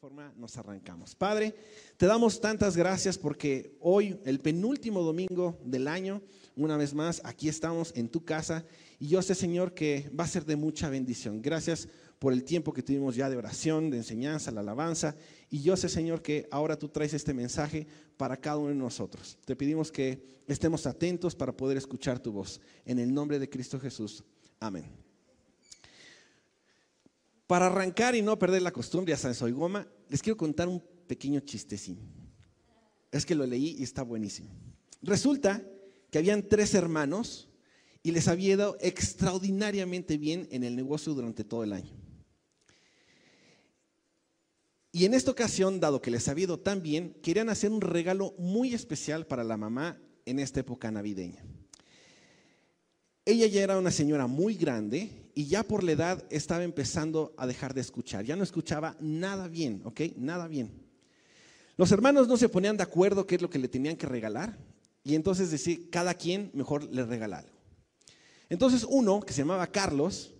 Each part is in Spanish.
forma nos arrancamos. Padre, te damos tantas gracias porque hoy, el penúltimo domingo del año, una vez más, aquí estamos en tu casa y yo sé, Señor, que va a ser de mucha bendición. Gracias por el tiempo que tuvimos ya de oración, de enseñanza, la alabanza. Y yo sé, Señor, que ahora tú traes este mensaje para cada uno de nosotros. Te pedimos que estemos atentos para poder escuchar tu voz. En el nombre de Cristo Jesús. Amén. Para arrancar y no perder la costumbre, ya sabes, soy goma, les quiero contar un pequeño chistecín. Es que lo leí y está buenísimo. Resulta que habían tres hermanos y les había ido extraordinariamente bien en el negocio durante todo el año. Y en esta ocasión, dado que les había ido tan bien, querían hacer un regalo muy especial para la mamá en esta época navideña. Ella ya era una señora muy grande y ya por la edad estaba empezando a dejar de escuchar. Ya no escuchaba nada bien, ¿ok? Nada bien. Los hermanos no se ponían de acuerdo qué es lo que le tenían que regalar y entonces decía, cada quien mejor le regala. Entonces uno, que se llamaba Carlos,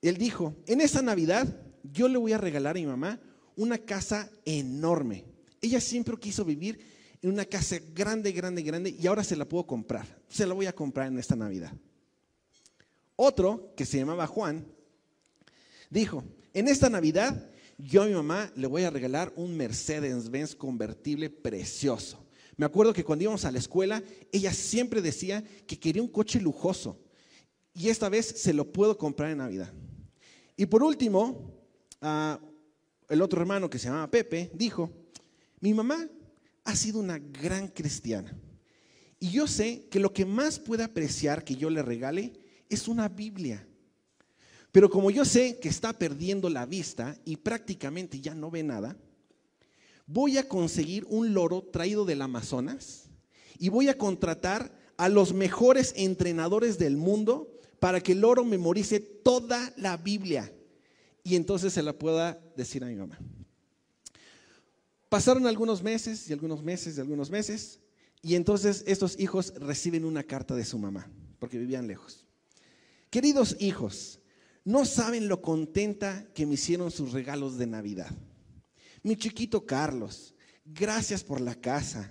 él dijo, en esta Navidad yo le voy a regalar a mi mamá una casa enorme. Ella siempre quiso vivir en una casa grande, grande, grande y ahora se la puedo comprar. Se la voy a comprar en esta Navidad. Otro, que se llamaba Juan, dijo, en esta Navidad yo a mi mamá le voy a regalar un Mercedes-Benz convertible precioso. Me acuerdo que cuando íbamos a la escuela, ella siempre decía que quería un coche lujoso. Y esta vez se lo puedo comprar en Navidad. Y por último, uh, el otro hermano que se llamaba Pepe dijo, mi mamá ha sido una gran cristiana. Y yo sé que lo que más puede apreciar que yo le regale es una Biblia. Pero como yo sé que está perdiendo la vista y prácticamente ya no ve nada, voy a conseguir un loro traído del Amazonas y voy a contratar a los mejores entrenadores del mundo para que el loro memorice toda la Biblia y entonces se la pueda decir a mi mamá. Pasaron algunos meses y algunos meses y algunos meses y entonces estos hijos reciben una carta de su mamá porque vivían lejos. Queridos hijos, no saben lo contenta que me hicieron sus regalos de Navidad. Mi chiquito Carlos, gracias por la casa.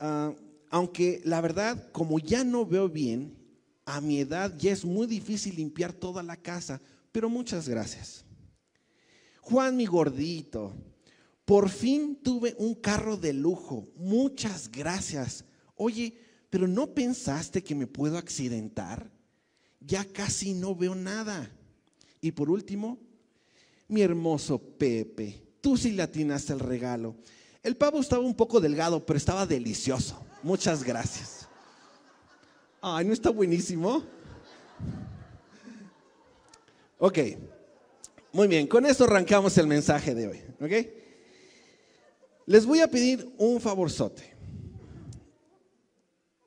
Uh, aunque la verdad, como ya no veo bien, a mi edad ya es muy difícil limpiar toda la casa pero muchas gracias. Juan, mi gordito, por fin tuve un carro de lujo. Muchas gracias. Oye, pero ¿no pensaste que me puedo accidentar? Ya casi no veo nada. Y por último, mi hermoso Pepe, tú sí le atinaste el regalo. El pavo estaba un poco delgado, pero estaba delicioso. Muchas gracias. Ay, ¿no está buenísimo? Ok, muy bien, con esto arrancamos el mensaje de hoy. ¿Ok? Les voy a pedir un favorzote.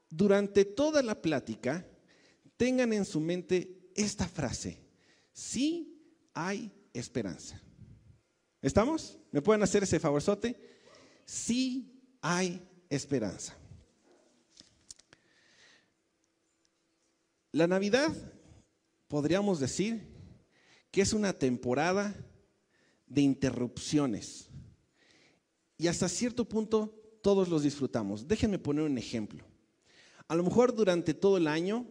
Durante toda la plática, tengan en su mente esta frase, sí hay esperanza. ¿Estamos? ¿Me pueden hacer ese favorzote? Sí hay esperanza. La Navidad, podríamos decir, que es una temporada de interrupciones. Y hasta cierto punto todos los disfrutamos. Déjenme poner un ejemplo. A lo mejor durante todo el año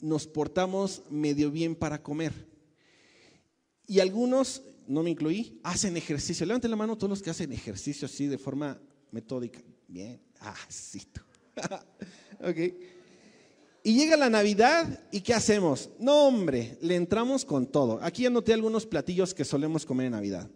nos portamos medio bien para comer. Y algunos, no me incluí, hacen ejercicio. Levanten la mano todos los que hacen ejercicio así de forma metódica. Bien, ah, sí. ok. Y llega la Navidad y ¿qué hacemos? No, hombre, le entramos con todo. Aquí anoté algunos platillos que solemos comer en Navidad.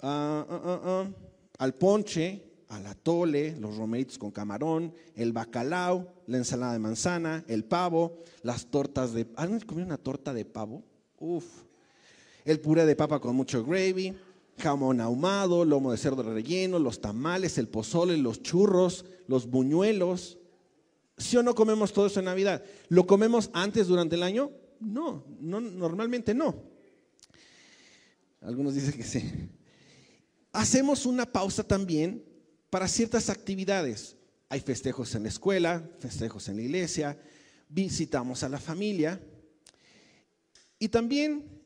Ah, ah, ah, al ponche, al atole, los romeritos con camarón, el bacalao, la ensalada de manzana, el pavo, las tortas de... ¿Han comido una torta de pavo? Uf. El puré de papa con mucho gravy, jamón ahumado, lomo de cerdo relleno, los tamales, el pozole, los churros, los buñuelos, ¿Sí o no comemos todo eso en Navidad? ¿Lo comemos antes durante el año? No, no normalmente no. Algunos dicen que sí. Hacemos una pausa también para ciertas actividades. Hay festejos en la escuela, festejos en la iglesia, visitamos a la familia y también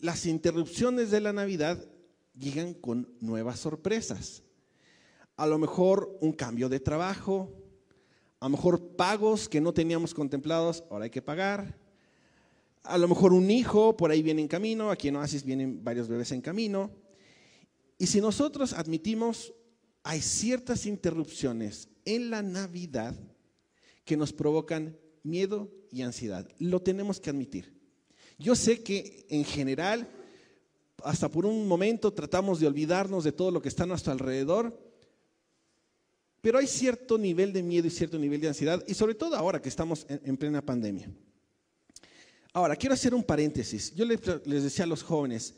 las interrupciones de la Navidad llegan con nuevas sorpresas. A lo mejor un cambio de trabajo, a lo mejor pagos que no teníamos contemplados, ahora hay que pagar. A lo mejor un hijo por ahí viene en camino, aquí en Oasis vienen varios bebés en camino. Y si nosotros admitimos, hay ciertas interrupciones en la Navidad que nos provocan miedo y ansiedad. Lo tenemos que admitir. Yo sé que en general, hasta por un momento tratamos de olvidarnos de todo lo que está a nuestro alrededor, pero hay cierto nivel de miedo y cierto nivel de ansiedad, y sobre todo ahora que estamos en, plena pandemia. Ahora, quiero hacer un paréntesis. Yo les, decía a los jóvenes,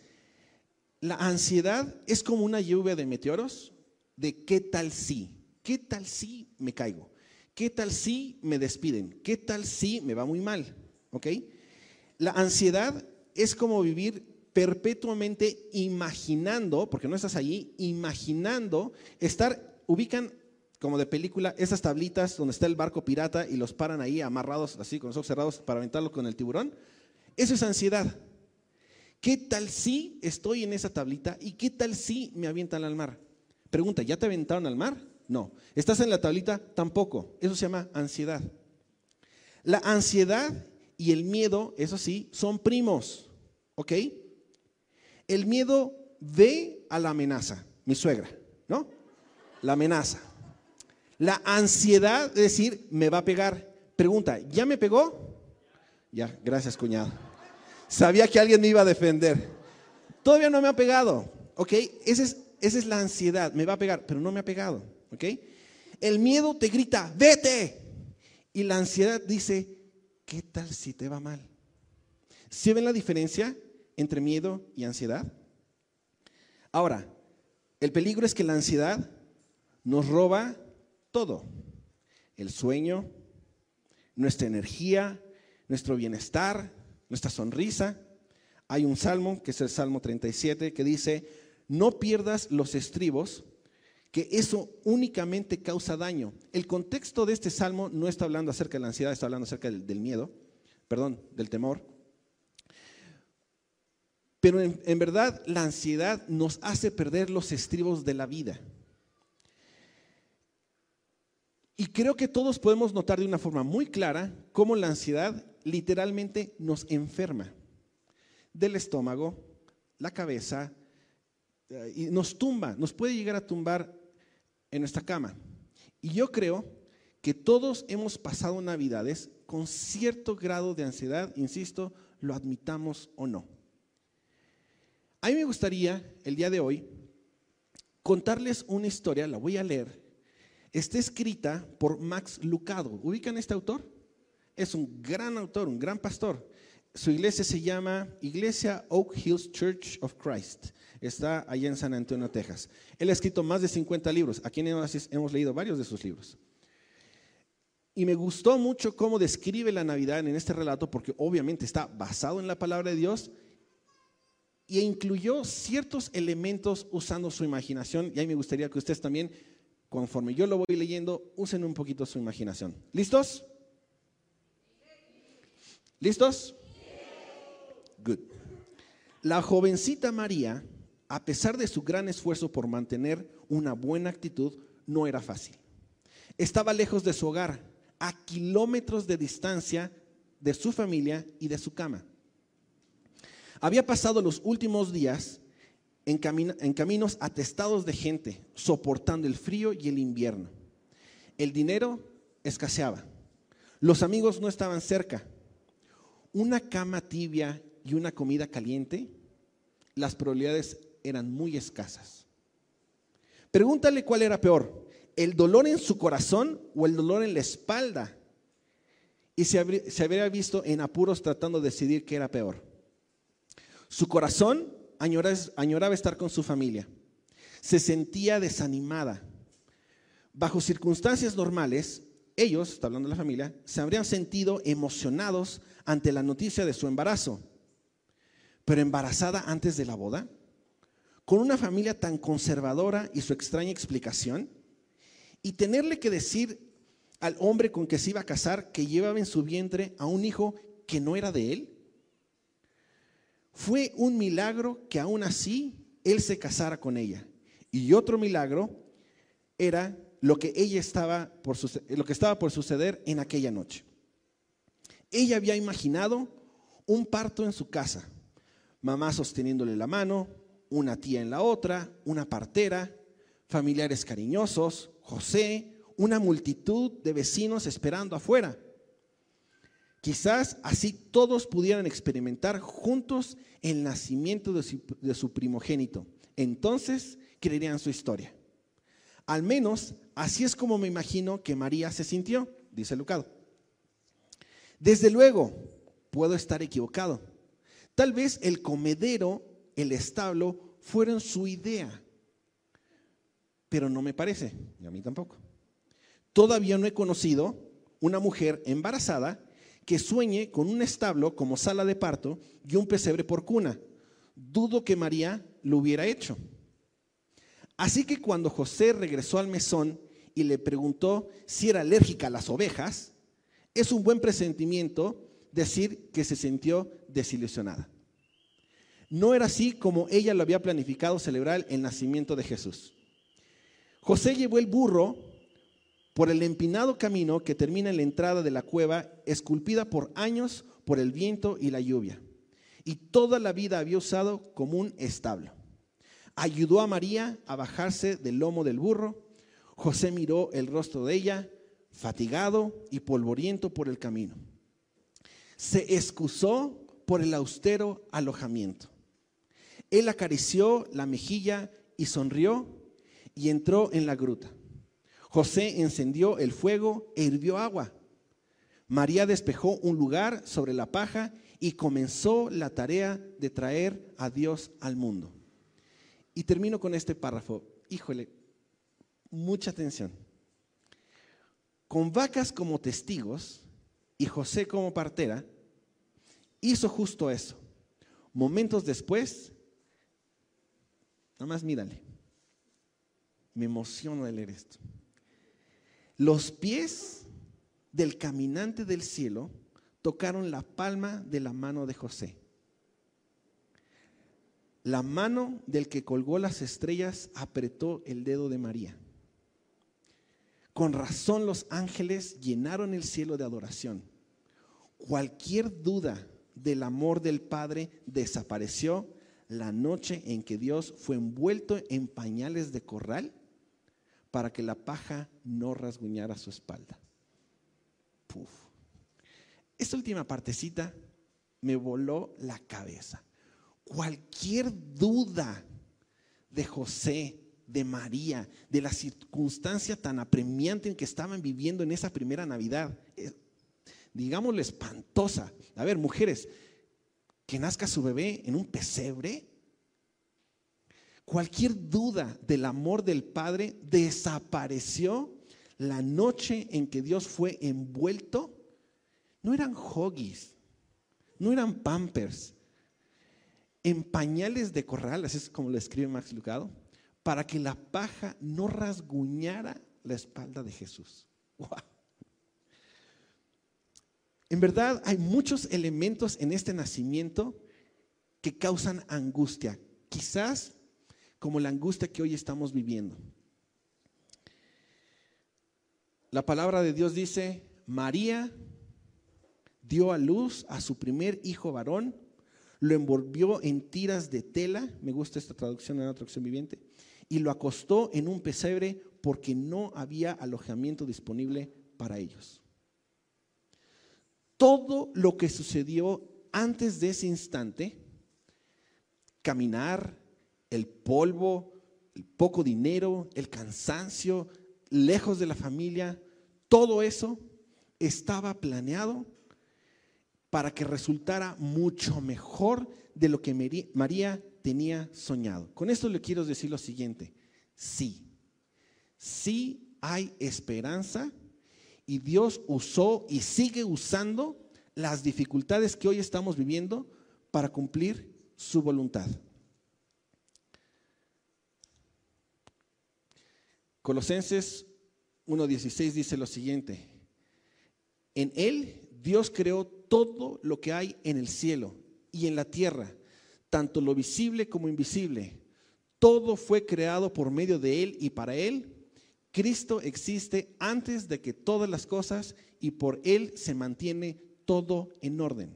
la ansiedad es como una lluvia de meteoros de qué tal si, qué tal si me caigo, qué tal si me despiden, qué tal si me va muy mal, ¿ok? La ansiedad es como vivir perpetuamente imaginando, porque no estás allí, imaginando estar, ubican como de película esas tablitas donde está el barco pirata y los paran ahí amarrados así con los ojos cerrados para aventarlo con el tiburón. Eso es ansiedad. ¿Qué tal si estoy en esa tablita y qué tal si me avientan al mar? Pregunta, ¿ya te aventaron al mar? No. ¿Estás en la tablita? Tampoco. Eso se llama ansiedad. La ansiedad y el miedo, eso sí, son primos. ¿Ok? El miedo ve a la amenaza, mi suegra, ¿no? La amenaza. La ansiedad es decir, me va a pegar. Pregunta, ¿ya me pegó? Ya, gracias, cuñado. Sabía que alguien me iba a defender. Todavía no me ha pegado. ¿Ok? Esa es, esa es la ansiedad. Me va a pegar, pero no me ha pegado. El miedo te grita, vete. Y la ansiedad dice, ¿qué tal si te va mal? ¿Sí ven la diferencia entre miedo y ansiedad? Ahora, el peligro es que la ansiedad nos roba todo. El sueño, nuestra energía, nuestro bienestar, nuestra sonrisa. Hay un salmo, que es el Salmo 37, que dice, no pierdas los estribos, que eso únicamente causa daño. El contexto de este salmo no está hablando acerca de la ansiedad, está hablando acerca del, miedo, perdón, del temor. Pero en, en verdad la ansiedad nos hace perder los estribos de la vida. Y creo que todos podemos notar de una forma muy clara cómo la ansiedad literalmente nos enferma del estómago, la cabeza, y nos tumba, nos puede llegar a tumbar en nuestra cama. Y yo creo que todos hemos pasado navidades con cierto grado de ansiedad, insisto, lo admitamos o no. A mí me gustaría el día de hoy contarles una historia, la voy a leer, está escrita por Max Lucado. ¿Ubican este autor? Es un gran autor, un gran pastor. Su iglesia se llama Iglesia Oak Hills Church of Christ. Está allá en San Antonio, Texas. Él ha escrito más de 50 libros. Aquí hemos leído varios de sus libros. Y me gustó mucho cómo describe la Navidad en este relato, porque obviamente está basado en la palabra de Dios e incluyó ciertos elementos usando su imaginación. Y ahí me gustaría que ustedes también conforme yo lo voy leyendo, usen un poquito su imaginación. ¿Listos? ¿Listos? La jovencita María, a pesar de su gran esfuerzo por mantener una buena actitud, no era fácil. Estaba lejos de su hogar, a kilómetros de distancia de su familia y de su cama. Había pasado los últimos días en, caminos atestados de gente, soportando el frío y el invierno. El dinero escaseaba. Los amigos no estaban cerca. Una cama tibia y una comida caliente, las probabilidades eran muy escasas. Pregúntale cuál era peor, el dolor en su corazón o el dolor en la espalda. Y se, habría visto en apuros tratando de decidir qué era peor. Su corazón añoraba, estar con su familia. Se sentía desanimada. Bajo circunstancias normales, ellos, está hablando de la familia, se habrían sentido emocionados ante la noticia de su embarazo. Pero embarazada antes de la boda, con una familia tan conservadora y su extraña explicación, y tenerle que decir al hombre con que se iba a casar que llevaba en su vientre a un hijo que no era de él, fue un milagro que aún así él se casara con ella. Y otro milagro era lo que ella estaba por lo que estaba por suceder en aquella noche. Ella había imaginado un parto en su casa, mamá sosteniéndole la mano, una tía en la otra, una partera, familiares cariñosos, José, una multitud de vecinos esperando afuera. Quizás así todos pudieran experimentar juntos el nacimiento de su, primogénito. Entonces creerían su historia. Al menos así es como me imagino que María se sintió, dice Lucado. Desde luego, puedo estar equivocado. Tal vez el comedero, el establo, fueron su idea. Pero no me parece, y a mí tampoco. Todavía no he conocido una mujer embarazada que sueñe con un establo como sala de parto y un pesebre por cuna. Dudo que María lo hubiera hecho. Así que cuando José regresó al mesón y le preguntó si era alérgica a las ovejas, es un buen presentimiento decir que se sintió desilusionada. No era así como ella lo había planificado celebrar el nacimiento de Jesús. José llevó el burro por el empinado camino que termina en la entrada de la cueva, esculpida por años por el viento y la lluvia. Y toda la vida había usado como un establo. Ayudó a María a bajarse del lomo del burro. José miró el rostro de ella, fatigado y polvoriento por el camino. Se excusó por el austero alojamiento. Él acarició la mejilla y sonrió y entró en la gruta. José encendió el fuego e hirvió agua. María despejó un lugar sobre la paja y comenzó la tarea de traer a Dios al mundo. Y termino con este párrafo. Híjole, mucha atención. Con vacas como testigos y José como partera, hizo justo eso. Momentos después, nada más mírale. Me emociona leer esto. Los pies del caminante del cielo tocaron la palma de la mano de José. La mano del que colgó las estrellas apretó el dedo de María. Con razón los ángeles llenaron el cielo de adoración. Cualquier duda del amor del Padre desapareció la noche en que Dios fue envuelto en pañales de corral para que la paja no rasguñara su espalda. Puf. Esta última partecita me voló la cabeza. Cualquier duda de José, de María, de la circunstancia tan apremiante en que estaban viviendo en esa primera Navidad, digámoslo espantosa. A ver, mujeres, que nazca su bebé en un pesebre, Cualquier duda del amor del Padre desapareció la noche en que Dios fue envuelto. No eran hoggies, no eran pampers, en pañales de corral, así es como lo escribe Max Lucado, para que la paja no rasguñara la espalda de Jesús. En verdad hay muchos elementos en este nacimiento que causan angustia. Quizás como la angustia que hoy estamos viviendo. La palabra de Dios dice, María dio a luz a su primer hijo varón, lo envolvió en tiras de tela, me gusta esta traducción en la traducción viviente, y lo acostó en un pesebre porque no había alojamiento disponible para ellos. Todo lo que sucedió antes de ese instante, caminar, el polvo, el poco dinero, el cansancio, lejos de la familia, todo eso estaba planeado para que resultara mucho mejor de lo que María tenía soñado. Con esto le quiero decir lo siguiente, sí, sí hay esperanza y Dios usó y sigue usando las dificultades que hoy estamos viviendo para cumplir su voluntad. Colosenses 1.16 dice lo siguiente, en Él Dios creó todo lo que hay en el cielo y en la tierra, tanto lo visible como invisible, todo fue creado por medio de Él y para Él. Cristo existe antes de que todas las cosas y por Él se mantiene todo en orden.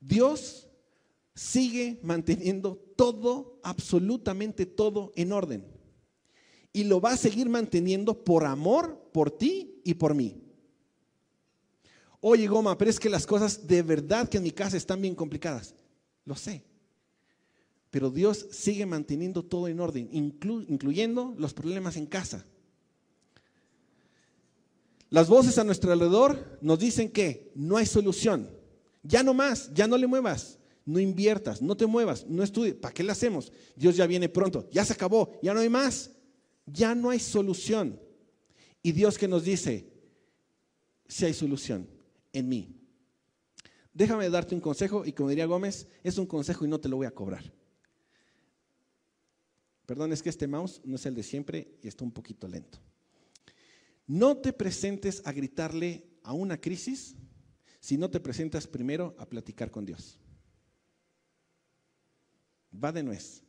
Dios sigue manteniendo todo, absolutamente todo en orden. Y lo va a seguir manteniendo por amor por ti y por mí. Oye, Goma, pero es que las cosas de verdad que en mi casa están bien complicadas. Lo sé. Pero Dios sigue manteniendo todo en orden, incluyendo los problemas en casa. Las voces a nuestro alrededor nos dicen que no hay solución. Ya no más, ya no le muevas, no inviertas, no te muevas, no estudies. ¿Para qué le hacemos? Dios ya viene pronto, ya se acabó, ya no hay más, ya no hay solución. Y Dios que nos dice, si hay solución en mí. Déjame darte un consejo y como diría Gómez, es un consejo y no te lo voy a cobrar. Perdón, es que este mouse no es el de siempre y está un poquito lento. No te presentes a gritarle a una crisis si no te presentas primero a platicar con Dios. Va de nuez.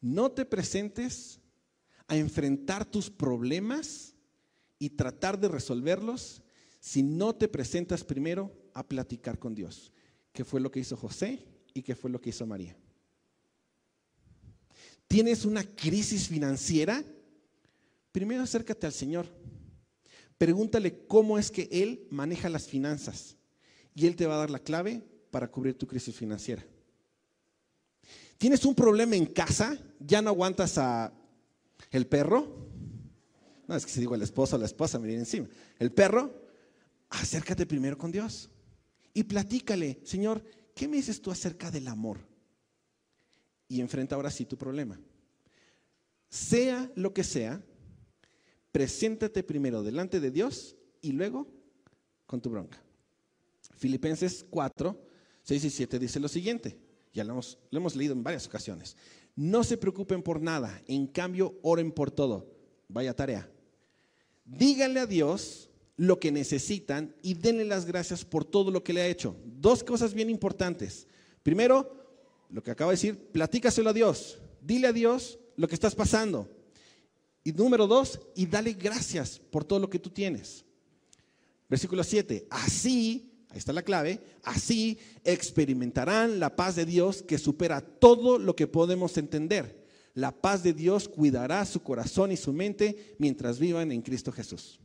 No te presentes a enfrentar tus problemas y tratar de resolverlos si no te presentas primero a platicar con Dios, que fue lo que hizo José y que fue lo que hizo María. ¿Tienes una crisis financiera? Primero acércate al Señor. Pregúntale cómo es que Él maneja las finanzas y Él te va a dar la clave para cubrir tu crisis financiera. ¿Tienes un problema en casa? ¿Ya no aguantas a el perro? No, es que si digo el esposo o la esposa me viene encima. El perro, acércate primero con Dios y platícale, Señor, ¿qué me dices tú acerca del amor? Y enfrenta ahora sí tu problema. Sea lo que sea, preséntate primero delante de Dios y luego con tu bronca. Filipenses 4, 6 y 7 dice lo siguiente, ya lo hemos, lo hemos leído en varias ocasiones. No se preocupen por nada, en cambio oren por todo. Vaya tarea. Díganle a Dios lo que necesitan y denle las gracias por todo lo que le ha hecho. Dos cosas bien importantes. Primero, lo que acabo de decir, platícaselo a Dios. Dile a Dios lo que estás pasando. Y número dos, y dale gracias por todo lo que tú tienes. Versículo 7, así, ahí está la clave, así experimentarán la paz de Dios que supera todo lo que podemos entender. La paz de Dios cuidará su corazón y su mente mientras vivan en Cristo Jesús.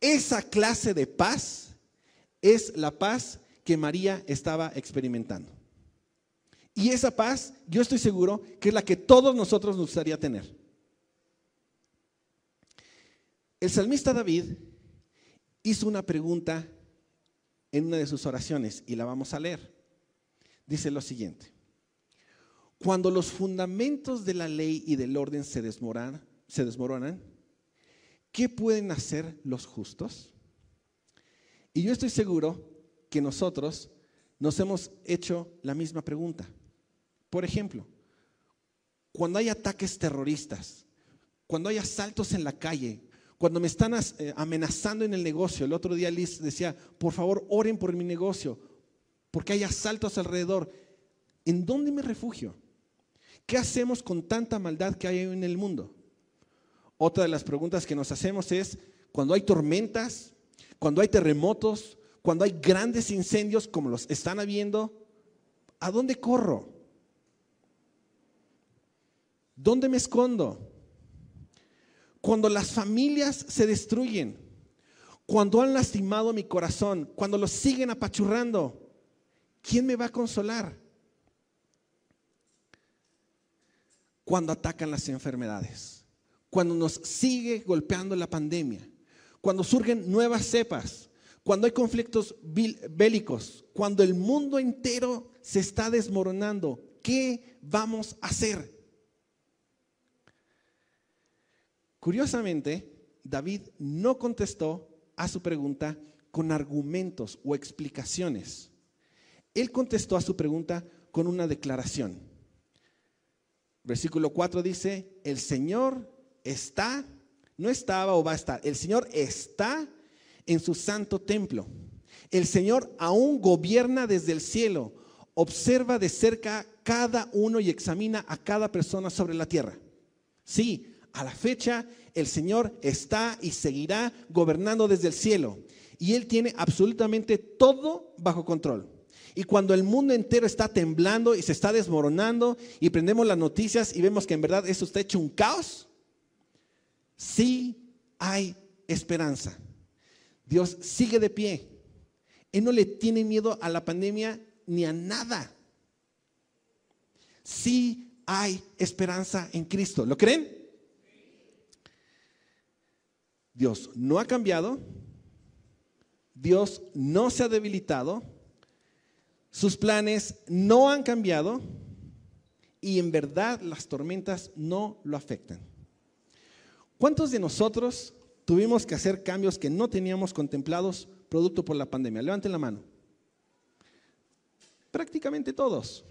Esa clase de paz es la paz que María estaba experimentando. Y esa paz, yo estoy seguro que es la que todos nosotros nos gustaría tener. El salmista David hizo una pregunta en una de sus oraciones y la vamos a leer. Dice lo siguiente. Cuando los fundamentos de la ley y del orden se desmoronan, se desmoronan, ¿qué pueden hacer los justos? Y yo estoy seguro que nosotros nos hemos hecho la misma pregunta. Por ejemplo, cuando hay ataques terroristas, cuando hay asaltos en la calle, cuando me están eh, amenazando en el negocio, el otro día Liz decía, por favor, oren por mi negocio, porque hay asaltos alrededor. ¿En dónde me refugio? ¿Qué hacemos con tanta maldad que hay en el mundo? Otra de las preguntas que nos hacemos es, cuando hay tormentas, cuando hay terremotos, cuando hay grandes incendios como los están habiendo, ¿a dónde corro? ¿Dónde me escondo? Cuando las familias se destruyen, cuando han lastimado mi corazón, cuando lo siguen apachurrando, ¿quién me va a consolar? Cuando atacan las enfermedades, cuando nos sigue golpeando la pandemia, cuando surgen nuevas cepas, cuando hay conflictos bélicos, cuando el mundo entero se está desmoronando, ¿qué vamos a hacer? Curiosamente, David no contestó a su pregunta con argumentos o explicaciones. Él contestó a su pregunta con una declaración. Versículo 4 dice, el Señor está, no estaba o va a estar, el Señor está en su santo templo. El Señor aún gobierna desde el cielo, observa de cerca cada uno y examina a cada persona sobre la tierra. Sí, a la fecha el Señor está y seguirá gobernando desde el cielo. Y Él tiene absolutamente todo bajo control. Y cuando el mundo entero está temblando y se está desmoronando y prendemos las noticias y vemos que en verdad eso está hecho un caos, sí hay esperanza. Dios sigue de pie. Él no le tiene miedo a la pandemia ni a nada. Sí hay esperanza en Cristo. ¿Lo creen? Dios no ha cambiado. Dios no se ha debilitado. Sus planes no han cambiado. Y en verdad las tormentas no lo afectan. ¿Cuántos de nosotros tuvimos que hacer cambios que no teníamos contemplados producto por la pandemia? Levanten la mano. Prácticamente todos.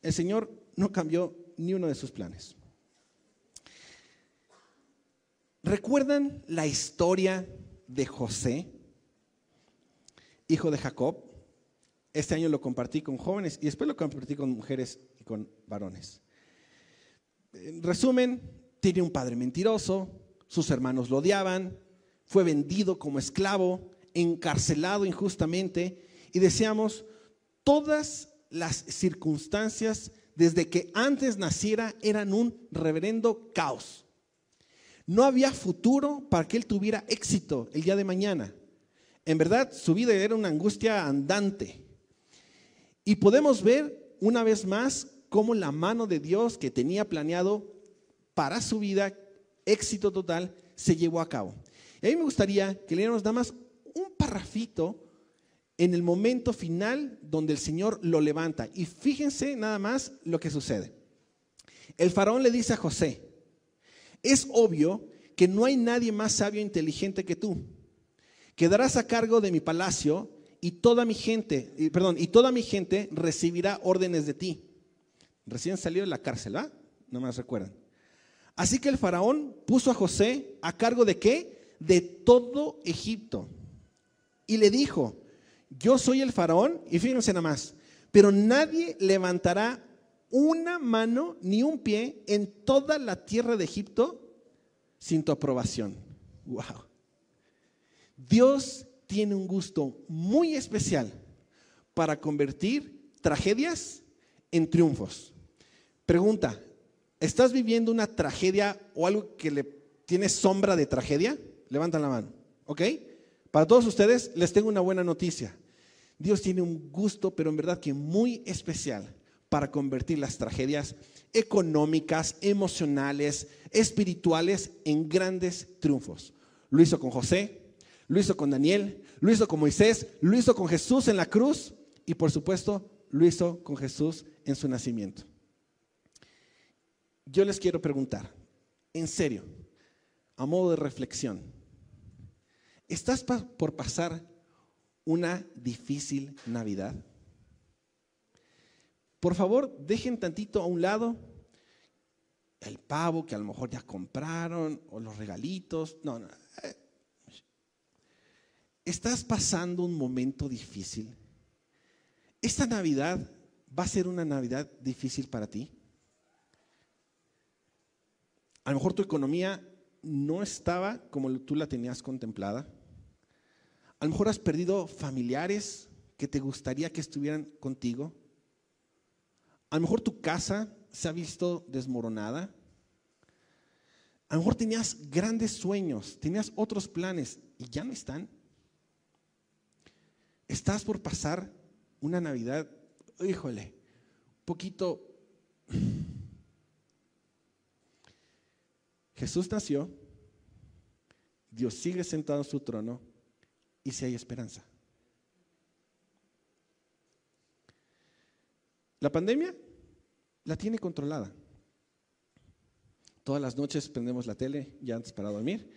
El Señor no cambió ni uno de sus planes. ¿Recuerdan la historia de José, hijo de Jacob? Este año lo compartí con jóvenes y después lo compartí con mujeres y con varones. En resumen, tiene un padre mentiroso, sus hermanos lo odiaban, fue vendido como esclavo, encarcelado injustamente y deseamos todas las circunstancias desde que antes naciera eran un reverendo caos. No había futuro para que él tuviera éxito el día de mañana. En verdad, su vida era una angustia andante. Y podemos ver una vez más cómo la mano de Dios que tenía planeado para su vida éxito total se llevó a cabo. Y a mí me gustaría que leéramos nada más un parrafito en el momento final donde el Señor lo levanta. Y fíjense nada más lo que sucede. El faraón le dice a José, es obvio que no hay nadie más sabio e inteligente que tú. Quedarás a cargo de mi palacio y toda mi gente, perdón, y toda mi gente recibirá órdenes de ti. Recién salió de la cárcel, ¿va? No más recuerdan. Así que el faraón puso a José a cargo de qué? De todo Egipto. Y le dijo, yo soy el faraón, y fíjense nada más, pero nadie levantará una mano ni un pie en toda la tierra de Egipto sin tu aprobación. Wow. Dios tiene un gusto muy especial para convertir tragedias en triunfos. Pregunta, ¿estás viviendo una tragedia o algo que le tiene sombra de tragedia? Levantan la mano, ¿ok? Para todos ustedes les tengo una buena noticia. Dios tiene un gusto, pero en verdad que muy especial para convertir las tragedias económicas, emocionales, espirituales en grandes triunfos. Lo hizo con José, lo hizo con Daniel, lo hizo con Moisés, lo hizo con Jesús en la cruz y por supuesto lo hizo con Jesús en su nacimiento. Yo les quiero preguntar, en serio, a modo de reflexión, ¿estás por pasar una difícil Navidad? Por favor, dejen tantito a un lado el pavo que a lo mejor ya compraron o los regalitos. No, no. Eh, ¿Estás pasando un momento difícil? ¿Esta Navidad va a ser una Navidad difícil para ti? A lo mejor tu economía no estaba como tú la tenías contemplada. A lo mejor has perdido familiares que te gustaría que estuvieran contigo. A lo mejor tu casa se ha visto desmoronada. A lo mejor tenías grandes sueños, tenías otros planes y ya no están. Estás por pasar una Navidad, híjole, un poquito... Jesús nació, Dios sigue sentado en su trono y si hay esperanza. La pandemia la tiene controlada. Todas las noches prendemos la tele ya antes para dormir.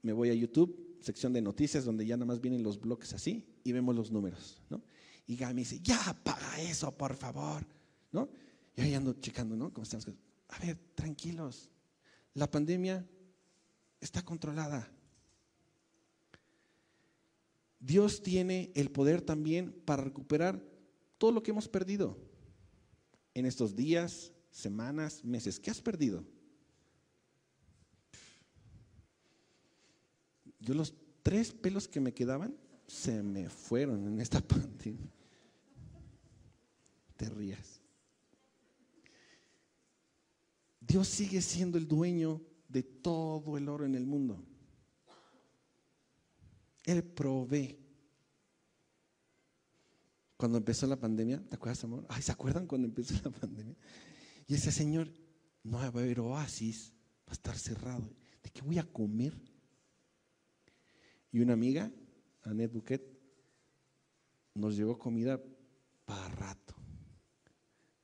Me voy a YouTube, sección de noticias, donde ya nada más vienen los bloques así y vemos los números. ¿no? Y Gaby dice, ya, paga eso, por favor. ¿no? Yo ahí ando checando, ¿no? ¿Cómo están A ver, tranquilos. La pandemia está controlada. Dios tiene el poder también para recuperar todo lo que hemos perdido. En estos días, semanas, meses? ¿Qué has perdido? Yo los tres pelos que me quedaban se me fueron en esta pandemia. Te rías. Dios sigue siendo el dueño de todo el oro en el mundo. Él provee. Cuando empezó la pandemia, ¿te acuerdas, amor? Ay, ¿se acuerdan cuando empezó la pandemia? Y ese Señor, no va a haber oasis, va a estar cerrado. ¿De qué voy a comer? Y una amiga, Annette Bouquet, nos llevó comida para rato.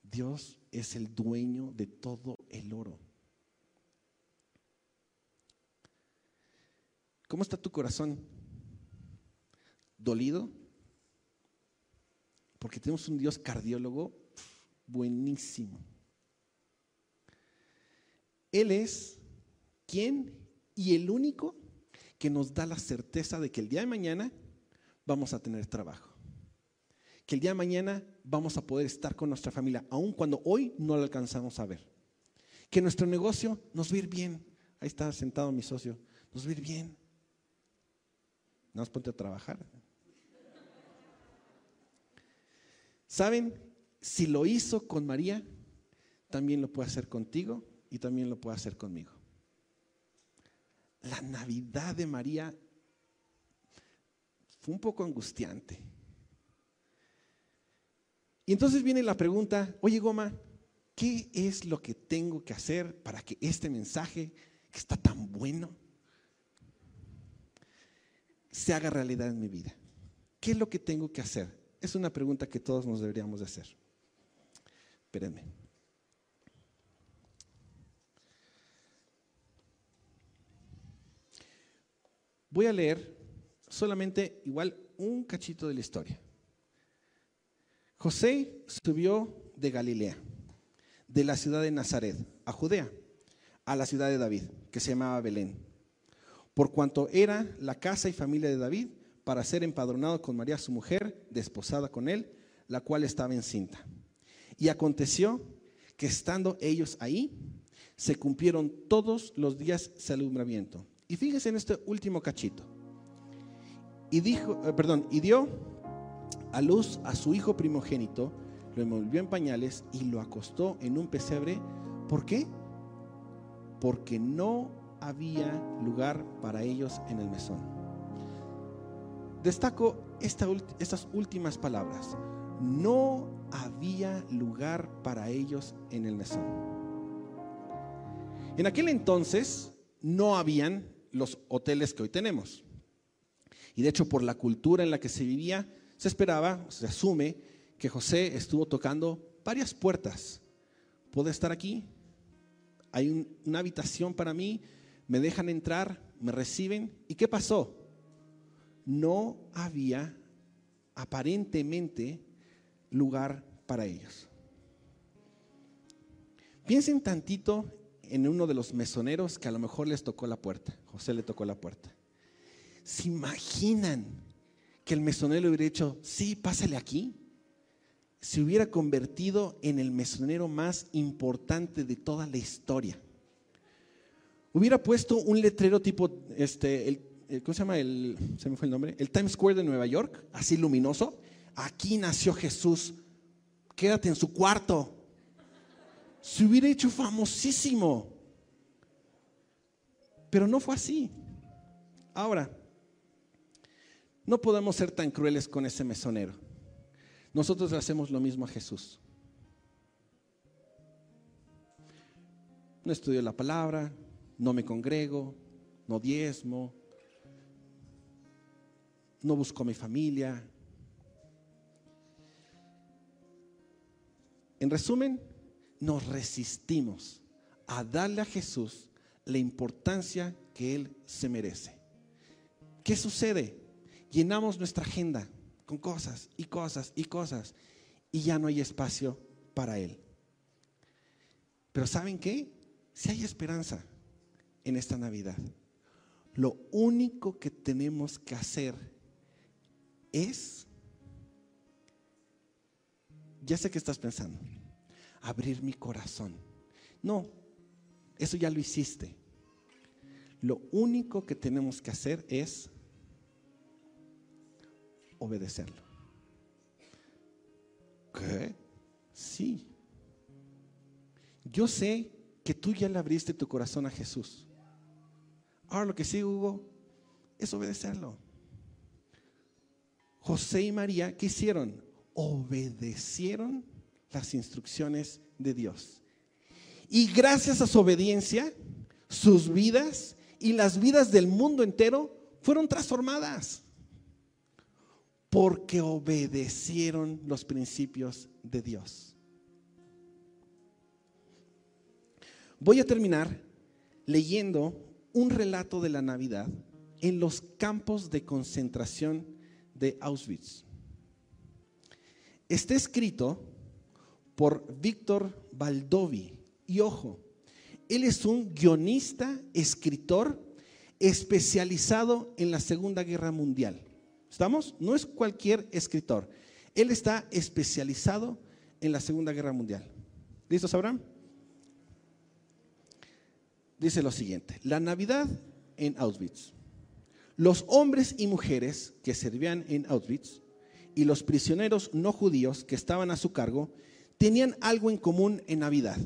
Dios es el dueño de todo el oro. ¿Cómo está tu corazón? ¿Dolido? Porque tenemos un Dios cardiólogo buenísimo. Él es quien y el único que nos da la certeza de que el día de mañana vamos a tener trabajo. Que el día de mañana vamos a poder estar con nuestra familia, aun cuando hoy no lo alcanzamos a ver. Que nuestro negocio nos va a ir bien. Ahí está sentado mi socio. Nos va a ir bien. No nos ponte a trabajar. ¿Saben? Si lo hizo con María, también lo puede hacer contigo y también lo puede hacer conmigo la Navidad de María fue un poco angustiante. Y entonces viene la pregunta, oye Goma, ¿qué es lo que tengo que hacer para que este mensaje, que está tan bueno, se haga realidad en mi vida? ¿Qué es lo que tengo que hacer? Es una pregunta que todos nos deberíamos de hacer. Espérenme. Voy a leer solamente igual un cachito de la historia. José subió de Galilea, de la ciudad de Nazaret, a Judea, a la ciudad de David, que se llamaba Belén, por cuanto era la casa y familia de David, para ser empadronado con María su mujer, desposada con él, la cual estaba encinta. Y aconteció que estando ellos ahí, se cumplieron todos los días de alumbramiento y fíjese en este último cachito. Y dijo, eh, perdón, y dio a luz a su hijo primogénito, lo envolvió en pañales y lo acostó en un pesebre. ¿Por qué? Porque no había lugar para ellos en el mesón. Destaco estas últimas palabras. No había lugar para ellos en el mesón. En aquel entonces no habían los hoteles que hoy tenemos. Y de hecho, por la cultura en la que se vivía, se esperaba, se asume, que José estuvo tocando varias puertas. ¿Puedo estar aquí? Hay una habitación para mí, me dejan entrar, me reciben. ¿Y qué pasó? No había aparentemente lugar para ellos. Piensen tantito en uno de los mesoneros que a lo mejor les tocó la puerta. José le tocó la puerta. ¿Se imaginan que el mesonero hubiera dicho, sí, pásale aquí? Se hubiera convertido en el mesonero más importante de toda la historia. Hubiera puesto un letrero tipo, este, el, ¿cómo se llama? El, se me fue el nombre. El Times Square de Nueva York, así luminoso. Aquí nació Jesús. Quédate en su cuarto se hubiera hecho famosísimo. Pero no fue así. Ahora, no podemos ser tan crueles con ese mesonero. Nosotros hacemos lo mismo a Jesús. No estudio la palabra, no me congrego, no diezmo, no busco mi familia. En resumen, nos resistimos a darle a Jesús la importancia que Él se merece. ¿Qué sucede? Llenamos nuestra agenda con cosas y cosas y cosas y ya no hay espacio para Él. Pero ¿saben qué? Si hay esperanza en esta Navidad. Lo único que tenemos que hacer es, ya sé que estás pensando, abrir mi corazón. No, eso ya lo hiciste. Lo único que tenemos que hacer es obedecerlo. ¿Qué? Sí. Yo sé que tú ya le abriste tu corazón a Jesús. Ahora lo que sí, Hugo, es obedecerlo. José y María, ¿qué hicieron? Obedecieron las instrucciones de Dios. Y gracias a su obediencia, sus vidas y las vidas del mundo entero fueron transformadas. Porque obedecieron los principios de Dios. Voy a terminar leyendo un relato de la Navidad en los campos de concentración de Auschwitz. Está escrito por Víctor Baldovi. Y ojo, él es un guionista, escritor, especializado en la Segunda Guerra Mundial. ¿Estamos? No es cualquier escritor. Él está especializado en la Segunda Guerra Mundial. ¿Listos, Abraham? Dice lo siguiente, la Navidad en Auschwitz. Los hombres y mujeres que servían en Auschwitz y los prisioneros no judíos que estaban a su cargo tenían algo en común en Navidad.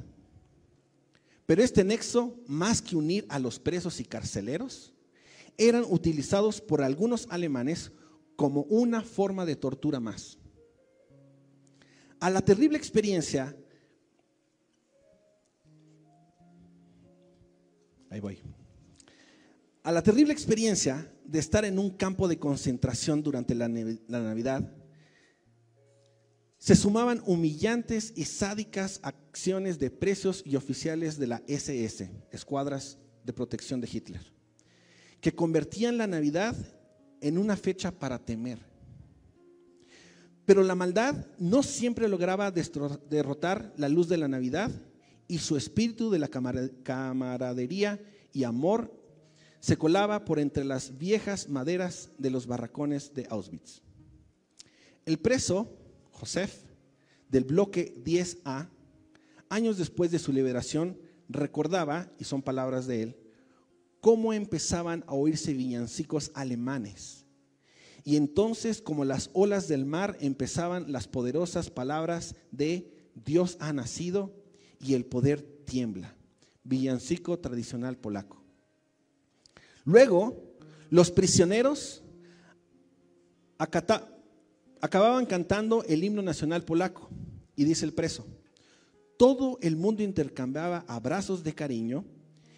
Pero este nexo, más que unir a los presos y carceleros, eran utilizados por algunos alemanes como una forma de tortura más. A la terrible experiencia, ahí voy, a la terrible experiencia de estar en un campo de concentración durante la, Navidad, se sumaban humillantes y sádicas acciones de precios y oficiales de la SS, escuadras de protección de Hitler, que convertían la Navidad en una fecha para temer. Pero la maldad no siempre lograba derrotar la luz de la Navidad y su espíritu de la camaradería y amor se colaba por entre las viejas maderas de los barracones de Auschwitz. El preso, Josef, del bloque 10A, años después de su liberación, recordaba, y son palabras de él, cómo empezaban a oírse villancicos alemanes. Y entonces, como las olas del mar, empezaban las poderosas palabras de Dios ha nacido y el poder tiembla. Villancico tradicional polaco. Luego, los prisioneros acababan cantando el himno nacional polaco y dice el preso, todo el mundo intercambiaba abrazos de cariño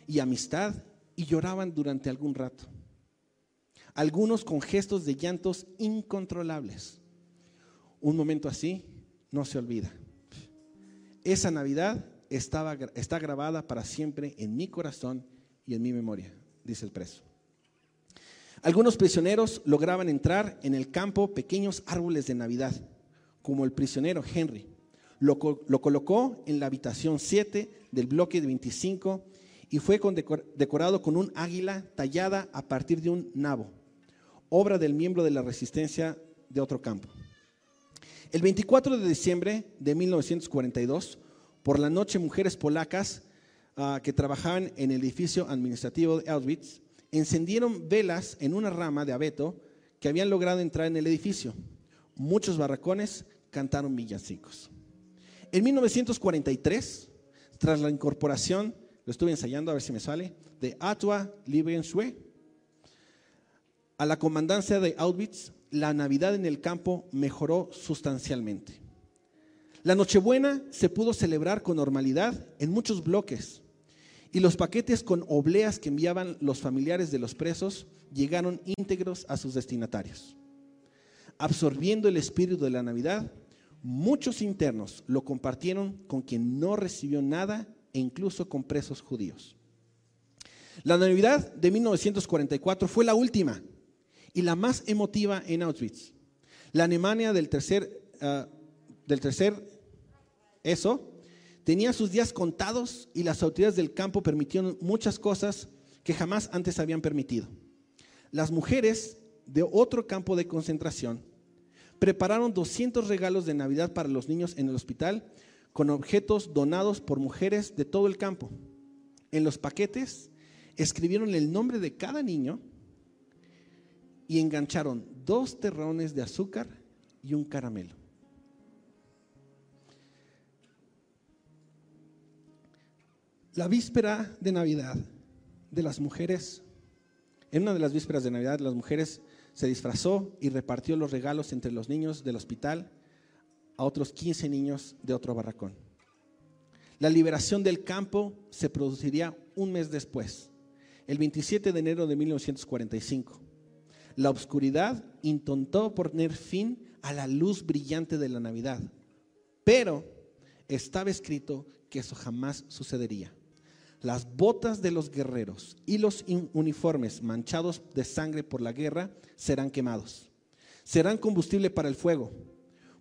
y amistad y lloraban durante algún rato. Algunos con gestos de llantos incontrolables. Un momento así no se olvida. Esa Navidad estaba, está grabada para siempre en mi corazón y en mi memoria dice el preso. Algunos prisioneros lograban entrar en el campo pequeños árboles de Navidad, como el prisionero Henry. Lo, colocó en la habitación 7 del bloque de 25 y fue decorado con un águila tallada a partir de un nabo, obra del miembro de la resistencia de otro campo. El 24 de diciembre de 1942, por la noche, mujeres polacas Ah, que trabajaban en el edificio administrativo de Auschwitz encendieron velas en una rama de abeto que habían logrado entrar en el edificio. Muchos barracones cantaron villancicos. En 1943, tras la incorporación, lo estuve ensayando a ver si me sale, de Atua Liebenschwe a la comandancia de Auschwitz, la Navidad en el campo mejoró sustancialmente. La Nochebuena se pudo celebrar con normalidad en muchos bloques y los paquetes con obleas que enviaban los familiares de los presos llegaron íntegros a sus destinatarios. Absorbiendo el espíritu de la Navidad, muchos internos lo compartieron con quien no recibió nada e incluso con presos judíos. La Navidad de 1944 fue la última y la más emotiva en Auschwitz. La Alemania del tercer, ah, del tercer eso tenía sus días contados y las autoridades del campo permitieron muchas cosas que jamás antes habían permitido. Las mujeres de otro campo de concentración prepararon 200 regalos de Navidad para los niños en el hospital con objetos donados por mujeres de todo el campo. En los paquetes escribieron el nombre de cada niño y engancharon dos terrones de azúcar y un caramelo. La víspera de Navidad de las mujeres, en una de las vísperas de Navidad, las mujeres se disfrazó y repartió los regalos entre los niños del hospital a otros 15 niños de otro barracón. La liberación del campo se produciría un mes después, el 27 de enero de 1945. La oscuridad intentó poner fin a la luz brillante de la Navidad, pero estaba escrito que eso jamás sucedería. Las botas de los guerreros y los uniformes manchados de sangre por la guerra serán quemados. Serán combustible para el fuego,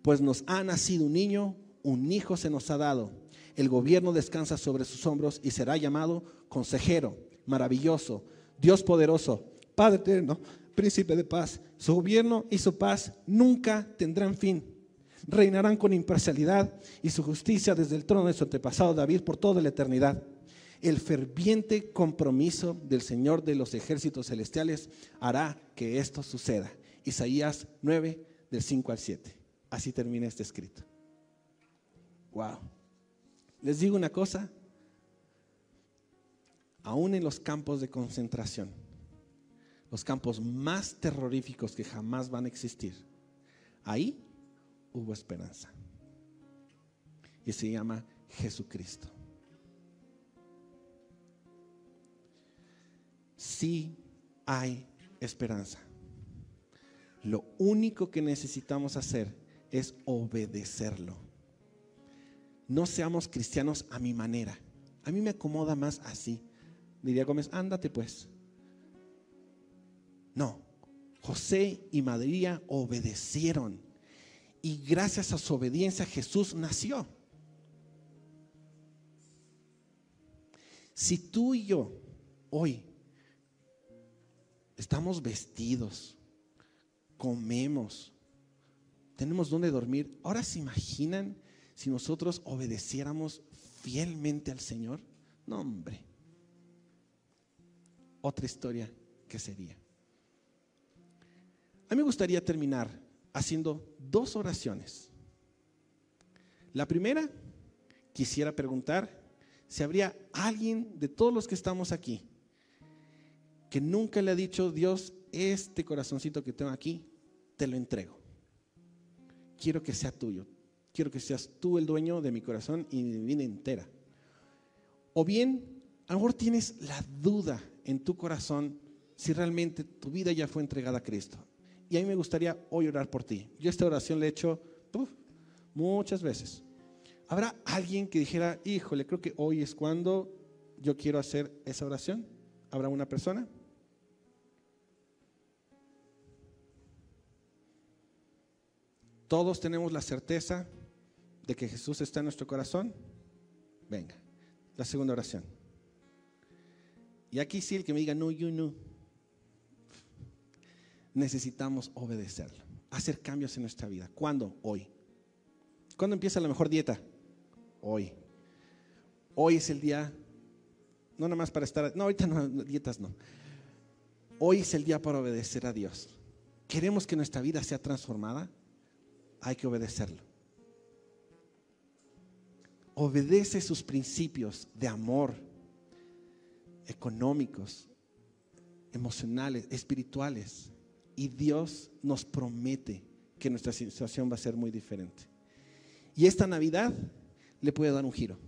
pues nos ha nacido un niño, un hijo se nos ha dado. El gobierno descansa sobre sus hombros y será llamado consejero, maravilloso, Dios poderoso, Padre eterno príncipe de paz. Su gobierno y su paz nunca tendrán fin. Reinarán con imparcialidad y su justicia desde el trono de su antepasado David por toda la eternidad. El ferviente compromiso del Señor de los ejércitos celestiales hará que esto suceda. Isaías 9, del 5 al 7. Así termina este escrito. Wow. Les digo una cosa, aún en los campos de concentración, los campos más terroríficos que jamás van a existir, ahí hubo esperanza. Y se llama Jesucristo. Sí hay esperanza. Lo único que necesitamos hacer es obedecerlo. No seamos cristianos a mi manera. A mí me acomoda más así. Diría Gómez, ándate pues. No, José y María obedecieron y gracias a su obediencia Jesús nació. Si tú y yo hoy estamos vestidos, comemos, tenemos donde dormir, ahora se imaginan si nosotros obedeciéramos fielmente al Señor. No, hombre. Otra historia que sería. A mí me gustaría terminar haciendo dos oraciones. La primera, quisiera preguntar si habría alguien de todos los que estamos aquí que nunca le ha dicho, Dios, este corazoncito que tengo aquí, te lo entrego. Quiero que sea tuyo. Quiero que seas tú el dueño de mi corazón y de mi vida entera. O bien, a lo mejor tienes la duda en tu corazón si realmente tu vida ya fue entregada a Cristo. Y a mí me gustaría hoy orar por ti. Yo esta oración la he hecho muchas veces. ¿Habrá alguien que dijera, híjole, creo que hoy es cuando yo quiero hacer esa oración? ¿Habrá una persona? Todos tenemos la certeza de que Jesús está en nuestro corazón. Venga, la segunda oración. Y aquí sí el que me diga, no, yo no necesitamos obedecerlo, hacer cambios en nuestra vida. ¿Cuándo? Hoy. ¿Cuándo empieza la mejor dieta? Hoy. Hoy es el día, no nada más para estar, no, ahorita no, dietas no. Hoy es el día para obedecer a Dios. ¿Queremos que nuestra vida sea transformada? Hay que obedecerlo. Obedece sus principios de amor, económicos, emocionales, espirituales. Y Dios nos promete que nuestra situación va a ser muy diferente. Y esta Navidad le puede dar un giro.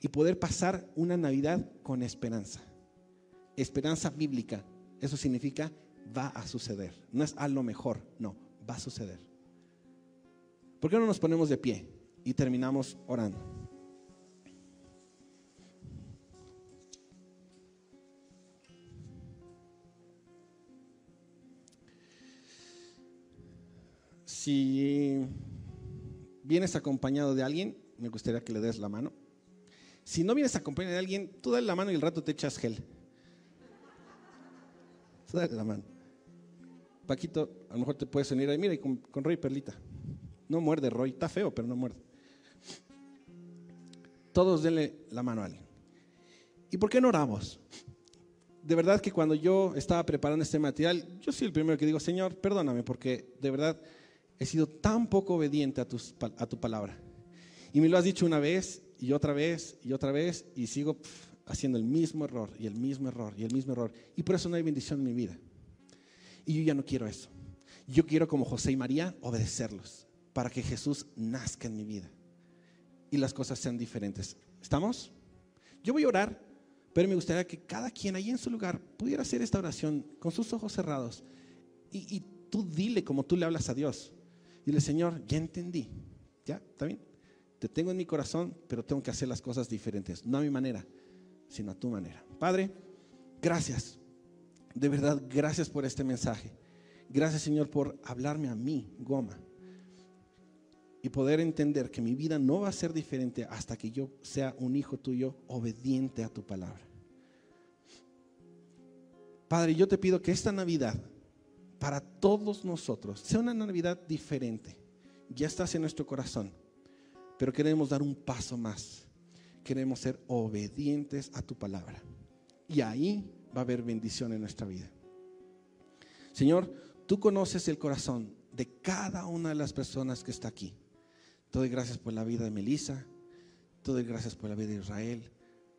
Y poder pasar una Navidad con esperanza. Esperanza bíblica. Eso significa va a suceder. No es a lo mejor, no, va a suceder. ¿Por qué no nos ponemos de pie y terminamos orando? Si vienes acompañado de alguien, me gustaría que le des la mano. Si no vienes acompañado de alguien, tú dale la mano y el rato te echas gel. dale la mano. Paquito, a lo mejor te puedes unir ahí. Mira, con, con Roy Perlita. No muerde Roy, está feo, pero no muerde. Todos denle la mano a alguien. ¿Y por qué no oramos? De verdad que cuando yo estaba preparando este material, yo soy el primero que digo, Señor, perdóname, porque de verdad he sido tan poco obediente a, tu palabra. Y me lo has dicho una vez y otra vez y otra vez y sigo haciendo el mismo error y el mismo error y el mismo error. Y por eso no hay bendición en mi vida. Y yo ya no quiero eso. Yo quiero como José y María obedecerlos para que Jesús nazca en mi vida y las cosas sean diferentes. ¿Estamos? Yo voy a orar, pero me gustaría que cada quien ahí en su lugar pudiera hacer esta oración con sus ojos cerrados y, tú dile como tú le hablas a Dios. Dile, Señor, ya entendí. ¿Ya? ¿Está bien? Te tengo en mi corazón, pero tengo que hacer las cosas diferentes. No a mi manera, sino a tu manera. Padre, gracias. De verdad, gracias por este mensaje. Gracias, Señor, por hablarme a mí, Goma. Y poder entender que mi vida no va a ser diferente hasta que yo sea un hijo tuyo obediente a tu palabra. Padre, yo te pido que esta Navidad, para todos nosotros, sea una Navidad diferente. Ya estás en nuestro corazón, pero queremos dar un paso más. Queremos ser obedientes a tu palabra. Y ahí va a haber bendición en nuestra vida. Señor, tú conoces el corazón de cada una de las personas que está aquí. Te doy gracias por la vida de Melissa, te doy gracias por la vida de Israel,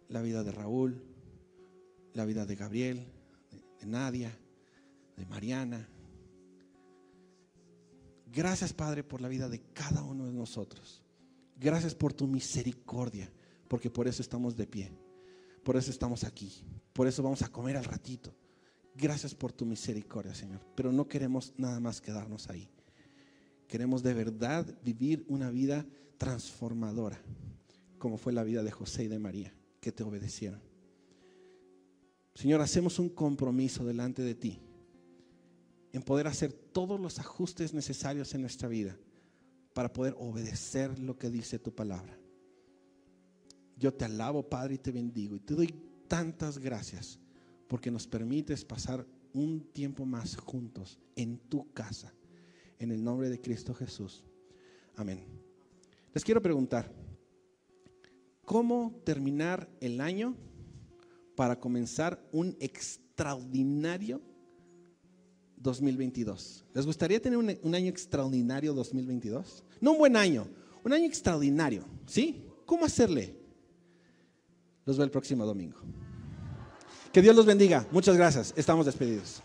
la vida de Raúl, la vida de Gabriel, de, Nadia, de Mariana. Gracias, Padre, por la vida de cada uno de nosotros. Gracias por tu misericordia, porque por eso estamos de pie, por eso estamos aquí, por eso vamos a comer al ratito. Gracias por tu misericordia, Señor. Pero no queremos nada más quedarnos ahí. Queremos de verdad vivir una vida transformadora, como fue la vida de José y de María, que te obedecieron. Señor, hacemos un compromiso delante de ti en poder hacer todos los ajustes necesarios en nuestra vida para poder obedecer lo que dice tu palabra. Yo te alabo, Padre, y te bendigo y te doy tantas gracias porque nos permites pasar un tiempo más juntos en tu casa. En el nombre de Cristo Jesús. Amén. Les quiero preguntar, ¿cómo terminar el año para comenzar un extraordinario 2022? ¿Les gustaría tener un, año extraordinario 2022? No un buen año, un año extraordinario, ¿sí? ¿Cómo hacerle? Los veo el próximo domingo. Que Dios los bendiga. Muchas gracias. Estamos despedidos.